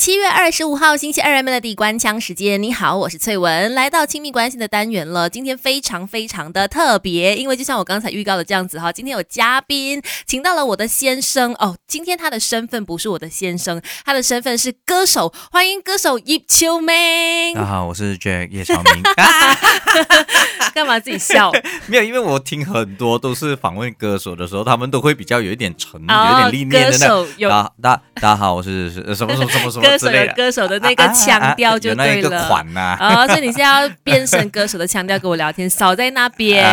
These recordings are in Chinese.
七月二十五号星期二，Melody 关腔时间。你好，我是翠文，来到亲密关系的单元了。今天非常非常的特别，因为就像我刚才预告的这样子哈，今天有嘉宾，请到了我的先生哦。今天他的身份不是我的先生，他的身份是歌手。欢迎歌手叶秋明。大家好，我是 Jack 叶朝明。干嘛自己笑？没有，因为我听很多都是访问歌手的时候，他们都会比较有一点沉，有点历练的那。大大大家好，我是是什么什么什么什么。歌手有歌手的那个腔调就对了，啊，所以你现在要变成歌手的腔调跟我聊天，少在那边。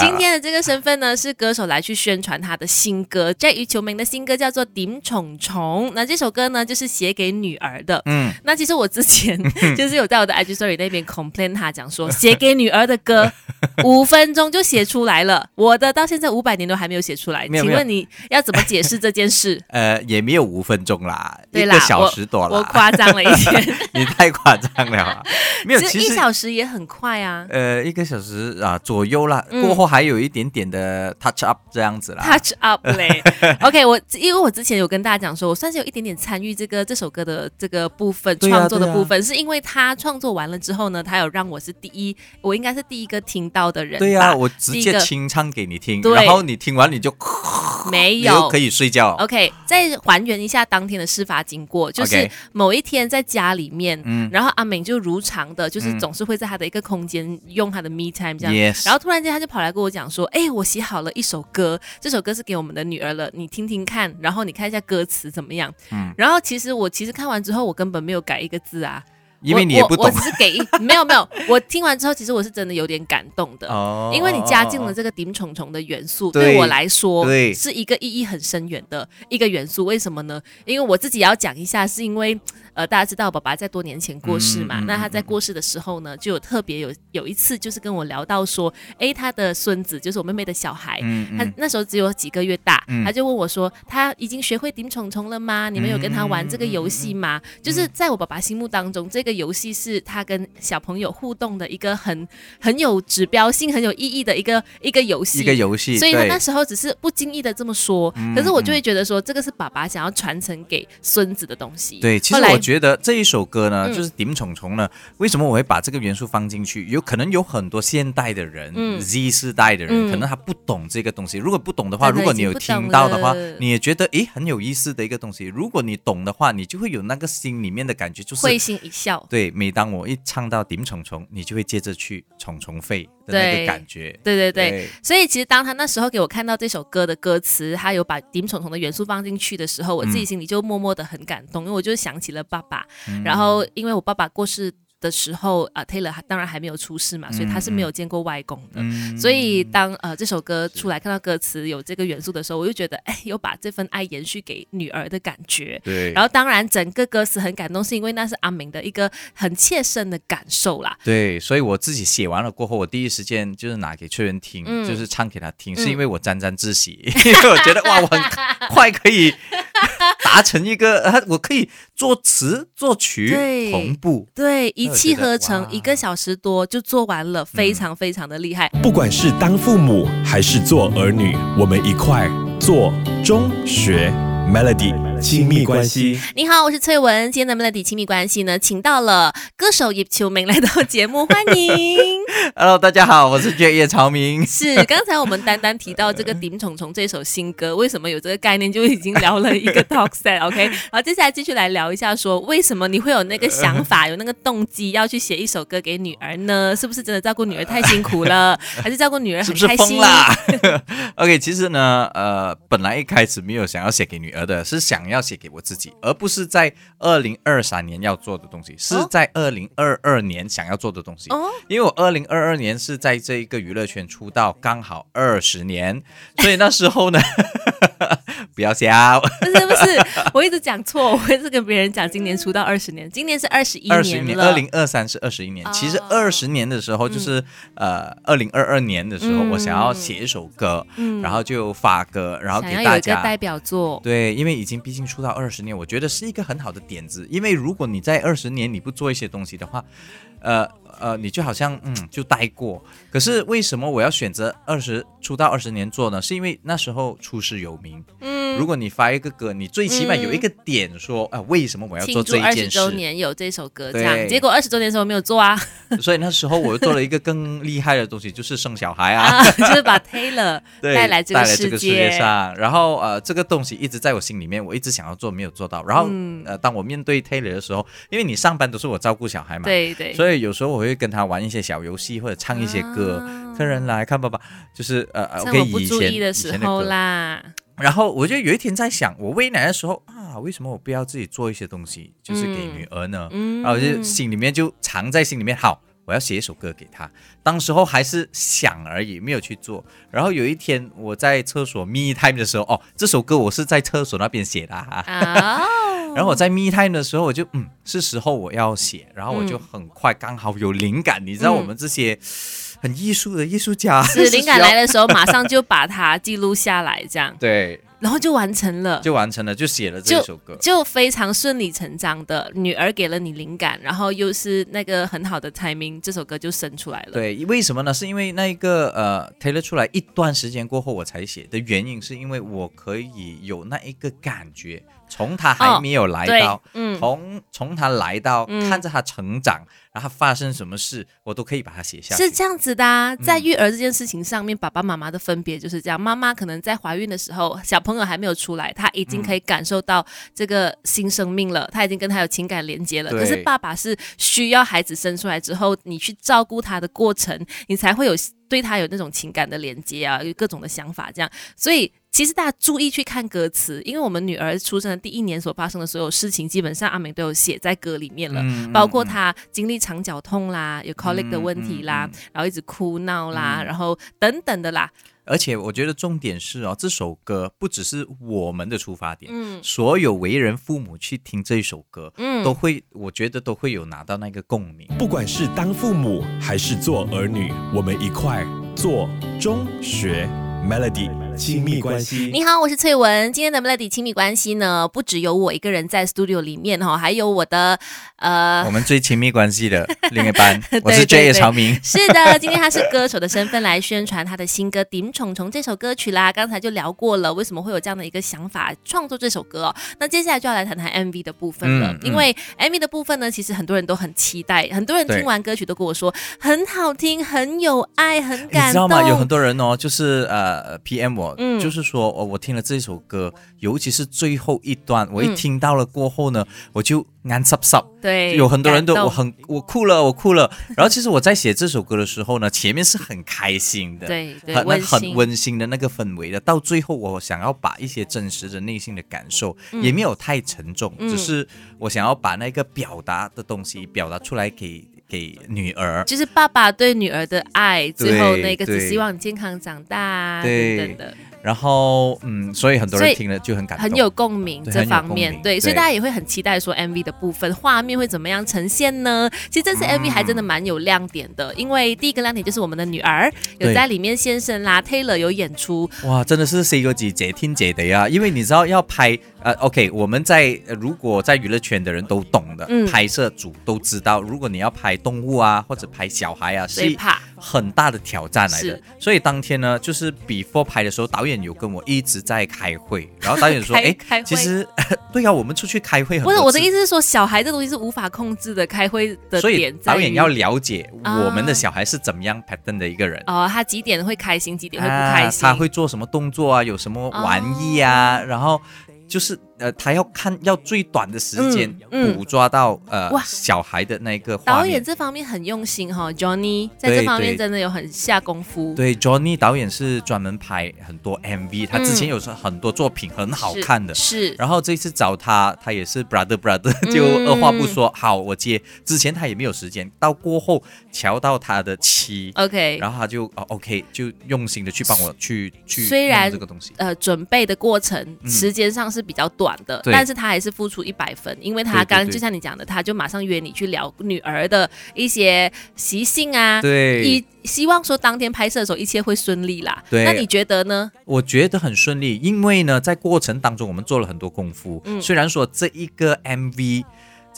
今天的这个身份呢，是歌手来去宣传他的新歌，在于球明的新歌叫做《顶宠宠》。那这首歌呢，就是写给女儿的。嗯，那其实我之前 就是有在我的 IG Story 那边 complain 他讲说，写给女儿的歌 五分钟就写出来了，我的到现在五百年都还没有写出来。请问你要怎么解释这件事？呃，也没有五分钟啦，对啦，小。十多了，我夸张了一点，你太夸张了。没有，其实一小时也很快啊。呃，一个小时啊左右啦，过后还有一点点的 touch up 这样子啦。touch up 嘞。OK，我因为我之前有跟大家讲说，我算是有一点点参与这个这首歌的这个部分创作的部分，是因为他创作完了之后呢，他有让我是第一，我应该是第一个听到的人。对呀，我直接清唱给你听，然后你听完你就 没有可以睡觉。OK，再还原一下当天的事发经过。就是某一天在家里面，然后阿敏就如常的，就是总是会在他的一个空间用他的 me time 这样，然后突然间他就跑来跟我讲说：“哎，我写好了一首歌，这首歌是给我们的女儿了，你听听看，然后你看一下歌词怎么样？”嗯，然后其实我其实看完之后，我根本没有改一个字啊。因为你也不懂，我只是给一 没有没有，我听完之后，其实我是真的有点感动的，哦，因为你加进了这个顶虫虫的元素，对我来说，是一个意义很深远的一个元素。为什么呢？因为我自己要讲一下，是因为。呃，大家知道我爸爸在多年前过世嘛？那他在过世的时候呢，就有特别有有一次，就是跟我聊到说，哎，他的孙子就是我妹妹的小孩，他那时候只有几个月大，他就问我说，他已经学会顶虫虫了吗？你们有跟他玩这个游戏吗？就是在我爸爸心目当中，这个游戏是他跟小朋友互动的一个很很有指标性、很有意义的一个一个游戏。一个游戏。所以他那时候只是不经意的这么说，可是我就会觉得说，这个是爸爸想要传承给孙子的东西。对，其实我。觉得这一首歌呢，就是《顶虫虫》呢，为什么我会把这个元素放进去？有可能有很多现代的人，Z 世代的人，可能他不懂这个东西。如果不懂的话，如果你有听到的话，你也觉得诶很有意思的一个东西。如果你懂的话，你就会有那个心里面的感觉，就是会心一笑。对，每当我一唱到《顶虫虫》，你就会接着去虫虫飞的那个感觉。对对对，所以其实当他那时候给我看到这首歌的歌词，他有把顶虫虫的元素放进去的时候，我自己心里就默默的很感动，因为我就想起了爸爸，然后因为我爸爸过世。的时候啊，Taylor 当然还没有出世嘛，所以他是没有见过外公的。所以当呃这首歌出来，看到歌词有这个元素的时候，我就觉得哎，有把这份爱延续给女儿的感觉。对。然后当然整个歌词很感动，是因为那是阿明的一个很切身的感受啦。对，所以我自己写完了过后，我第一时间就是拿给崔元听，就是唱给他听，是因为我沾沾自喜，因为我觉得哇，我很快可以。达成一个，我可以作词作曲同步，对，一气呵成，一个小时多就做完了，非常非常的厉害。不管是当父母还是做儿女，我们一块做中学 Melody。亲密关系，你好，我是翠文。今天的 Melody 亲密关系呢，请到了歌手叶秋明来到节目，欢迎。Hello，大家好，我是叶朝明。是，刚才我们单单提到这个《顶虫虫》这首新歌，为什么有这个概念，就已经聊了一个 talk set，OK。好，接下来继续来聊一下，说为什么你会有那个想法，有那个动机要去写一首歌给女儿呢？是不是真的照顾女儿太辛苦了，还是照顾女儿很开心啦 o k 其实呢，呃，本来一开始没有想要写给女儿的，是想。要写给我自己，而不是在二零二三年要做的东西，是在二零二二年想要做的东西。哦，因为我二零二二年是在这一个娱乐圈出道，刚好二十年，所以那时候呢。不要笑，不是不是，我一直讲错，我一直跟别人讲今年出道 二十年，今年是二十一年二十年，二零二三是二十一年。其实二十年的时候就是呃二零二二年的时候，我想要写一首歌，然后就发歌，然后给大家代表作。对，因为已经毕竟出道二十年，我觉得是一个很好的点子。因为如果你在二十年你不做一些东西的话，呃。呃，你就好像嗯，就待过。可是为什么我要选择二十出道二十年做呢？是因为那时候出师有名，嗯，嗯如果你发一个歌，你最起码有一个点说，啊，为什么我要做这一件事？周年有这首歌，这样，结果二十周年的时候没有做啊，所以那时候我又做了一个更厉害的东西，就是生小孩啊。啊，就是把 Taylor，带来这个带来这个世界界，上，然后呃，这个东西一直在我心里面，我一直想要做，没有做到。然后、嗯呃，当我面对 Taylor 的时候，因为你上班都是我照顾小孩嘛，对对，所以有时候我会跟他玩一些小游戏或者唱一些歌，啊客人来看爸爸，就是呃呃，趁可我不注以以前意的时候。以前歌啦，然后我就有一天在想，我喂奶的时候啊，为什么我不要自己做一些东西，就是给女儿呢？嗯，然后我就心里面就藏在心里面，好，我要写一首歌给他。当时候还是想而已，没有去做。然后有一天我在厕所 me time 的时候，哦，这首歌我是在厕所那边写的、啊。啊，然后我在 me time 的时候，我就嗯，是时候我要写，然后我就很快刚好有灵感。你知道我们这些很艺术的艺术家，是 灵感来的时候，马上就把它记录下来，这样，对，然后就完成了。就完成了，就写了这首歌。就非常顺理成章的，女儿给了你灵感，然后又是那个很好的 timing，这首歌就生出来了。，对，为什么呢？是因为那一个呃 Taylor 出来一段时间过后我才写的原因，是因为我可以有那一个感觉，从他还没有来对到，，嗯，从从他来到，嗯看着他成长，然后发生什么事，我都可以把它写下来。是这样子的、啊，在育儿这件事情上面，爸爸妈妈的分别就是这样。妈妈可能在怀孕的时候，小朋友还没有出来，她已经可以感受到这个新生命了，她已经跟他有情感连接了。对可是爸爸是需要孩子生出来之后，你去照顾他的过程，你才会有对他有那种情感的连接啊，有各种的想法这样。所以其实大家注意去看歌词，因为我们女儿出生的第一年所发生的所有事情，基本上阿美都有写在歌里面了。嗯包括她经历肠绞痛啦，有 colic 的问题啦，嗯嗯然后一直哭闹啦，然后等等的啦，而且我觉得重点是哦，这首歌不只是我们的出发点，嗯。所有为人父母去听这首歌，嗯。都会，我觉得都会有拿到那个共鸣。不管是当父母还是做儿女，我们一块做中学 Melody 亲密关系。你好，我是翠文。今天的 Melody 亲密关系呢，不只有我一个人在 studio 里面哈，还有我的呃 我。们最亲密关系的另一半，我是 J 对 A 对曹明。是的，今天他是歌手的身份来宣传他的新歌《顶宠宠》这首歌曲啦。刚才就聊过了，为什么会有这样的一个想法创作这首歌哦？那接下来就要来谈谈 MV 的部分了，嗯嗯因为 MV 的部分呢，其实很多人都很期待，很多人听完歌曲都跟我说很好听，很有爱，很感动。你知道吗？有很多人哦，就是呃 PM 我，嗯就是说哦，我听了这首歌，尤其是最后一段，我一嗯听到了过后呢，我就眼濕濕。对，有很多人都我很我哭了，我哭了。然后其实我在写这首歌的时候呢，前面是很开心的，对对很温馨很温馨的那个氛围的。到最后，我想要把一些真实的内心的感受，也没有太沉重，嗯只是我想要把那个表达的东西表达出来给给女儿。就是爸爸对女儿的爱，最后那个只希望你健康长大等等的。然后嗯，所以很多人听了就很感动，很有共鸣这方面，对，所以大家也会很期待说 MV 的部分画面会怎么样呈现呢？其实这次 MV 还真的蛮有亮点的，因为第一个亮点就是我们的女儿有在里面现身啦，Taylor 有演出，哇，真的是 C 哥姐姐听姐的呀，因为你知道要拍呃，OK，我们在、呃如果在娱乐圈的人都懂的，嗯拍摄组都知道，如果你要拍动物啊或者拍小孩啊，是很大的挑战来的。所以当天呢，就是 before 拍的时候，导演有跟我一直在开会，然后导演说，开哎，其实 对啊，我们出去开会很不是我的意思是说，小孩这东西是无法控制的，开会的所以点导演要了解啊我们的小孩是怎么样 pattern 的一个人。哦，他几点会开心，几点会不开心，啊，他会做什么动作啊？有什么玩意啊？然后就是呃，他要看要最短的时间捕捉到、呃小孩的那个。导演这方面很用心哈、j o h n n y 在这方面真的有很下功夫。对，Johnny 导演是专门拍很多 MV，他之前嗯有时候很多作品很好看的。是然后这次找他，他也是 brother brother，嗯就二话不说，好，我接。之前他也没有时间，到过后瞧到他的妻，OK，然后他就哦 OK，就用心的去帮我去去虽然这个东西。呃，准备的过程嗯时间上是比较短的，但是他还是付出一百分，因为他刚就像你讲的，他就马上约你去聊女儿的一些习性啊，对，以希望说当天拍摄的时候一切会顺利啦。对那你觉得呢？我觉得很顺利，因为呢，在过程当中我们做了很多功夫。嗯虽然说这一个 MV。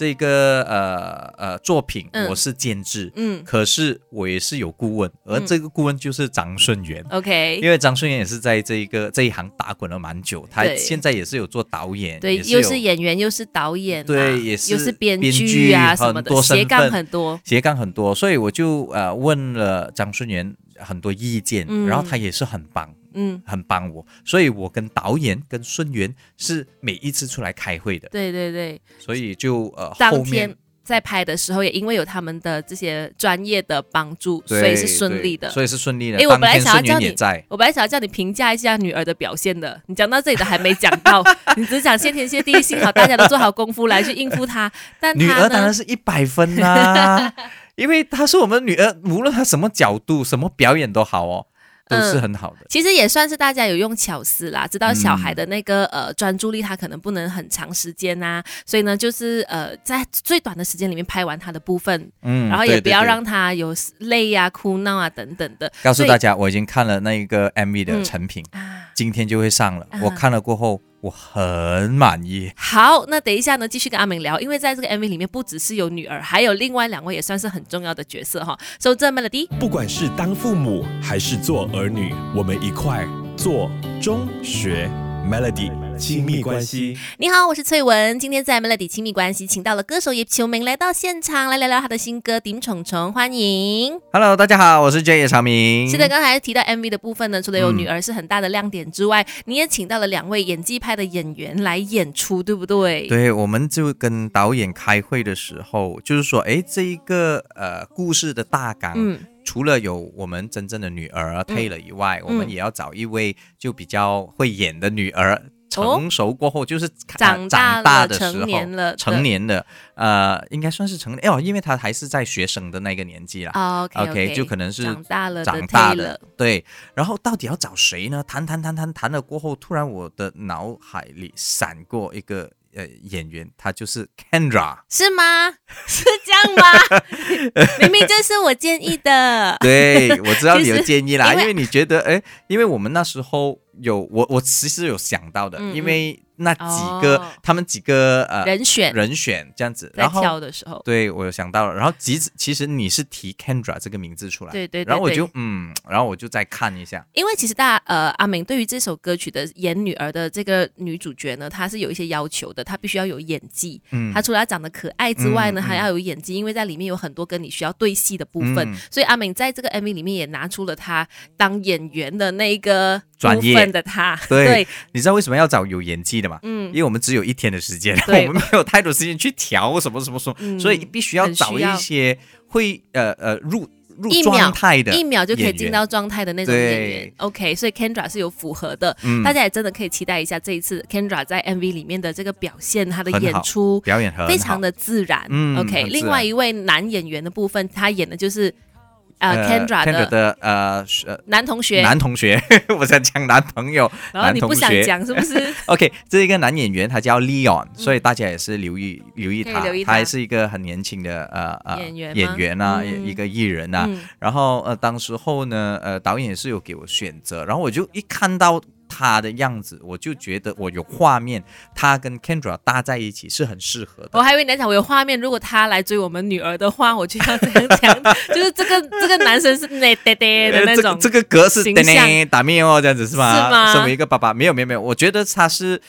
这个呃呃作品嗯。我是监制，嗯。可是我也是有顾问，而嗯。这个顾问就是张顺元。，OK，因为张顺元也是在这一个这一行打滚了蛮久，他现在也是有做导演，对，又是演员，又是导演啊，对也是又是编编剧啊什么的，很多身斜杠份很多。斜杠很多，所以我就呃问了张顺元很多意见，嗯。然后他也是很帮，嗯，很帮我，所以我跟导演跟孙元是每一次出来开会的，对对对，所以就呃当后面天在拍的时候，也因为有他们的这些专业的帮助，所以是顺利的。所以是顺利的。诶我本来想要叫你在，我本来想要叫你评价一下女儿的表现的，你讲到这里都还没讲到，你只讲谢天谢地，幸好大家都做好功夫来去应付她。但她女儿当然？是一百分啦、因为她是我们女儿，无论她什么角度、什么表演都好哦，都是很好的。其实也算是大家有用巧思啦，知道小嗯孩的那个、呃专注力，他可能不能很长时间呐、所以呢，就是呃在最短的时间里面拍完他的部分，嗯然后也不要让他有累呀、哭闹啊等等的。告诉大家，我已经看了那一个 MV 的嗯成品，啊，今天就会上了。啊我看了过后，我很满意。好，那等一下呢，继续跟阿明聊，因为在这个 MV 里面不只是有女儿，还有另外两位也算是很重要的角色哈。So 这 Melody，不管是当父母还是做儿女，我们一块做中学 Melody 亲密关系。你好，我是翠文。今天在 Melody 亲密关系，请到了歌手叶秋明来到现场，来聊聊他的新歌《顶虫虫》，欢迎。Hello，大家好，我是 J 叶长明。是的，刚才提到 MV 的部分呢，除了有嗯女儿是很大的亮点之外，你也请到了两位演技派的演员来演出，对不对？对，我们就跟导演开会的时候，就是说，哎，这一个呃故事的大纲，嗯，除了有我们真正的女儿 Taylor 以外，我们也要找一位就比较会演的女儿。成熟过后，就是呃长大长大的时候，成年了的成年的，呃，应该算是成年哦，因为他还是在学生的那个年纪啦。哦 OK 就可能是长大了的长大的，对。然后到底要找谁呢？谈谈谈谈谈了过后，突然我的脑海里闪过一个呃演员，他就是 Kendra。是吗？是这样吗？明明就是我建议的。对，我知道你有 建议啦，因为因为你觉得，哎，因为我们那时候有我我其实有想到的，嗯嗯。因为那几个、哦。他们几个呃人选。人选这样子，在然后挑的时候，对我有想到了，然后其实其实你是提 Kendra 这个名字出来，对对对然后我就嗯，然后我就再看一下，因为其实大呃阿明对于这首歌曲的演女儿的这个女主角呢，她是有一些要求的，她必须要有演技。嗯。她除了要长得可爱之外呢，还要有演技，因为在里面有很多跟你需要对戏的部分。嗯。所以阿明在这个 MV 里面也拿出了她当演员的那一个专业分的他。对你知道为什么要找有演技的吗？嗯。因为我们只有一天的时间，对。我们没有太多时间去调什么什么什么，嗯所以必须要找一些会呃呃入入一秒状态的一秒就可以进到状态的那种演员。OK，所以 Kendra 是有符合的，嗯。大家也真的可以期待一下这一次 Kendra 在 MV 里面的这个表现，她的演出表演很非常的自然。嗯 OK，然。另外一位男演员的部分，他演的就是呃 Kendra 的呃呃男同学，男同学，我想讲男朋友，然后你不想讲是不是？OK，这一个男演员他叫 Leon，、所以大家也是留意留意他，他。他还是一个很年轻的呃呃演员吗？演员啊，嗯。一个艺人啊。嗯。然后呃，当时候呢，呃，导演也是有给我选择，然后我就一看到他的样子，我就觉得我有画面，他跟 Kendra 搭在一起是很适合的。我还以为你在讲我有画面，如果他来追我们女儿的话，我就要这样讲，就是这个这个男生是那爹爹的那种呃这个，这个格式打面哦，这样子是吗？是吗身为一个爸爸，没有没有没有，我觉得他是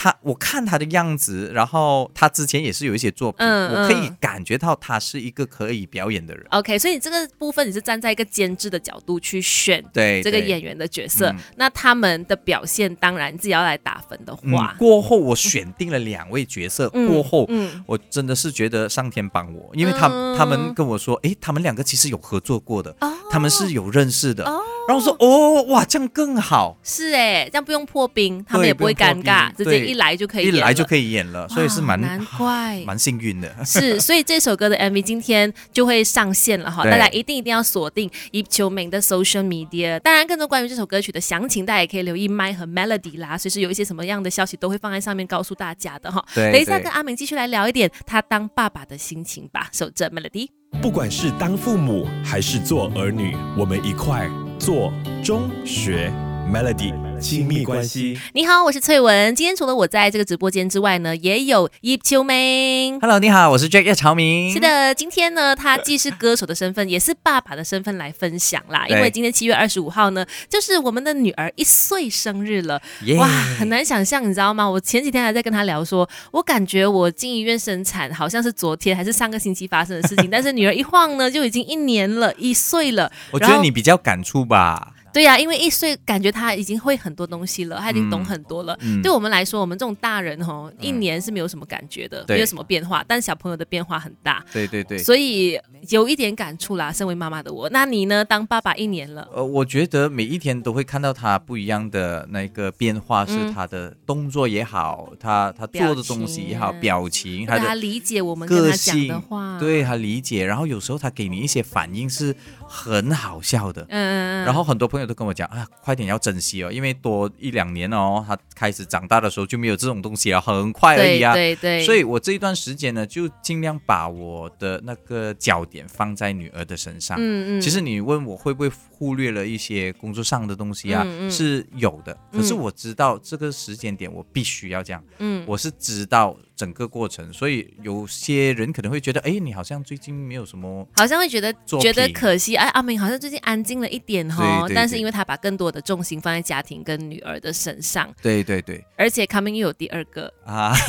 他，我看他的样子，然后他之前也是有一些作品，嗯我可以嗯感觉到他是一个可以表演的人。OK，所以你这个部分你是站在一个监制的角度去选对对这个演员的角色嗯，那他们的表现，当然自己要来打分的嗯话，过后我选定了两位角色，嗯过后。嗯，我真的是觉得上天帮我，因为他、嗯他们跟我说，哎，他们两个其实有合作过的，哦他们是有认识的。哦然后我说，哦，哇，这样更好，是哎，这样不用破冰，他们也不会尴尬，直接一来就可以一演了来就可以演了，所以是蛮哇难怪蛮幸运的。是，所以这首歌的 MV 今天就会上线了哈，大家一定一定要锁定叶秋明的 social media。当然，更多关于这首歌曲的详情，大家也可以留意麦和 Melody 啦，随时有一些什么样的消息都会放在上面告诉大家的哈。等一下跟阿明继续来聊一点他当爸爸的心情吧。守着 Melody。不管是当父母还是做儿女，我们一块做中学。Melody 亲密关系。你好，我是翠文。今天除了我在这个直播间之外呢，也有叶秋明。Hello，你好，我是 Jack 叶朝明。是，的，今天呢，他既是歌手的身份，也是爸爸的身份来分享啦。因为今天七月二十五号呢，就是我们的女儿一岁生日了。耶哇，很难想象，你知道吗？我前几天还在跟他聊说，我感觉我进医院生产好像是昨天还是上个星期发生的事情，但是女儿一晃呢，就已经一年了，一岁了。我觉得你比较感触吧。对呀、因为一岁感觉他已经会很多东西了，他已经懂很多了。嗯对我们来说，我们这种大人哦，一年是没有什么感觉的，对没有什么变化，但小朋友的变化很大。对对对。所以有一点感触啦。身为妈妈的我，那你呢？当爸爸一年了，呃，我觉得每一天都会看到他不一样的那个变化，是嗯他的动作也好，他他做的东西也好，表表情，他的他理解我们跟个他讲的话，，对他理解，然后有时候他给你一些反应是很好笑的。嗯嗯嗯，然后很多朋友都跟我讲啊，快点要珍惜哦，因为多一两年哦，他开始长大的时候就没有这种东西了，很快而已啊。对对，所以我这一段时间呢，就尽量把我的那个焦点放在女儿的身上。嗯嗯，其实你问我会不会忽略了一些工作上的东西啊，嗯嗯是有的。可是嗯我知道这个时间点我必须要这样，嗯我是知道整个过程，所以有些人可能会觉得，哎，你好像最近没有什么。好像会觉得觉得可惜，哎，阿明好像最近安静了一点哈，对对对但是因为他把更多的重心放在家庭跟女儿的身上，对对对而且 coming 又有第二个，啊！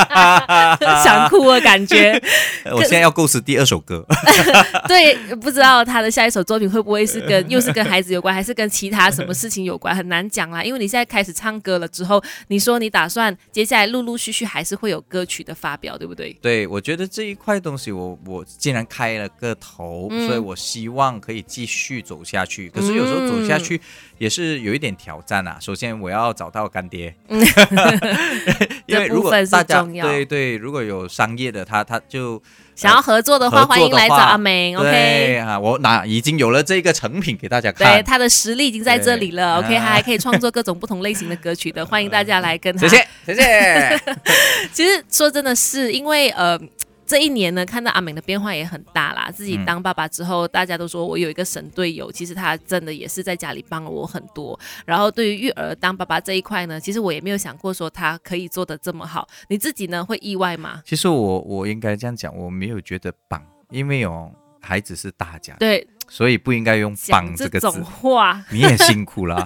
想哭的感觉。我现在要构思第二首歌。对，不知道他的下一首作品会不会是跟又是跟孩子有关，还是跟其他什么事情有关，很难讲啦。因为你现在开始唱歌了之后，你说你打算接下来陆陆续续还是会有歌曲的发表，对不对？对，我觉得这一块东西我，我既然开了个头，嗯所以我希望可以继续走下去。可是有时候走下去也是有一点挑战啊。首先我要找到干爹，因为如果大家对对，如果有商业的他他就想要合作的话，欢迎来找阿明，OK。啊，我那已经有了这个成品给大家看对，他的实力已经在这里了，OK，他还可以创作各种不同类型的歌曲的，欢迎大家来跟他。谢谢谢谢。其实说真的是因为呃。这一年呢，看到阿明的变化也很大啦。自己嗯当爸爸之后，大家都说我有一个神队友，其实他真的也是在家里帮了我很多。然后对于育儿当爸爸这一块呢，其实我也没有想过说他可以做的这么好。你自己呢会意外吗？其实我我应该这样讲，我没有觉得棒，因为哦，孩子是大家的，对，所以不应该用“棒”这个字。话 你也辛苦了。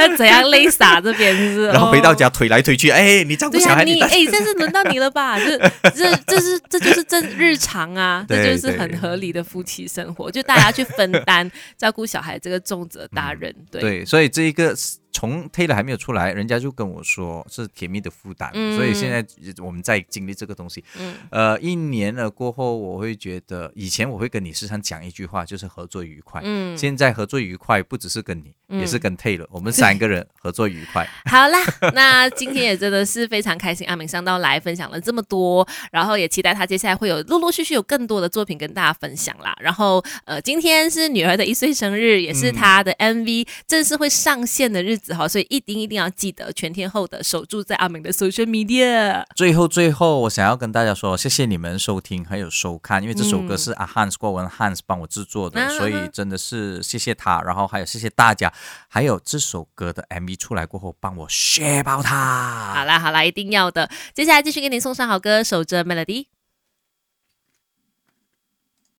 要怎样泪洒这边，是不是？然后回到家哦推来推去，哎，你照顾小孩，带你哎，这是轮到你了吧？这这这是这就是正日常啊，这就是很合理的夫妻生活，就大家去分担照顾小孩这个重责大任。对，对，所以这一个从 Taylor 还没有出来，人家就跟我说是甜蜜的负担，嗯所以现在我们在经历这个东西。嗯呃，一年了过后，我会觉得以前我会跟你时常讲一句话，就是合作愉快。嗯，现在合作愉快不只是跟你，嗯也是跟 Taylor，我们三个人合作愉快。好啦，那今天也真的是非常开心，阿明上到来分享了这么多，然后也期待他接下来会有陆陆续续有更多的作品跟大家分享啦。然后呃，今天是女儿的一岁生日，也是她的 MV 正式会上线的日子哈，所以一定一定要记得全天候的守住在阿明的 social media。最后，最后，我想要跟大家说，谢谢你们收听还有收看，因为这首歌嗯是阿 Hans 郭文 Hans 帮我制作的，啊所以真的是谢谢他，然后还有谢谢大家，还有这首歌的 MV 出来过后，帮我 share 爆它。好啦好啦，一定要的。接下来继续给你送上好歌，守着 Melody。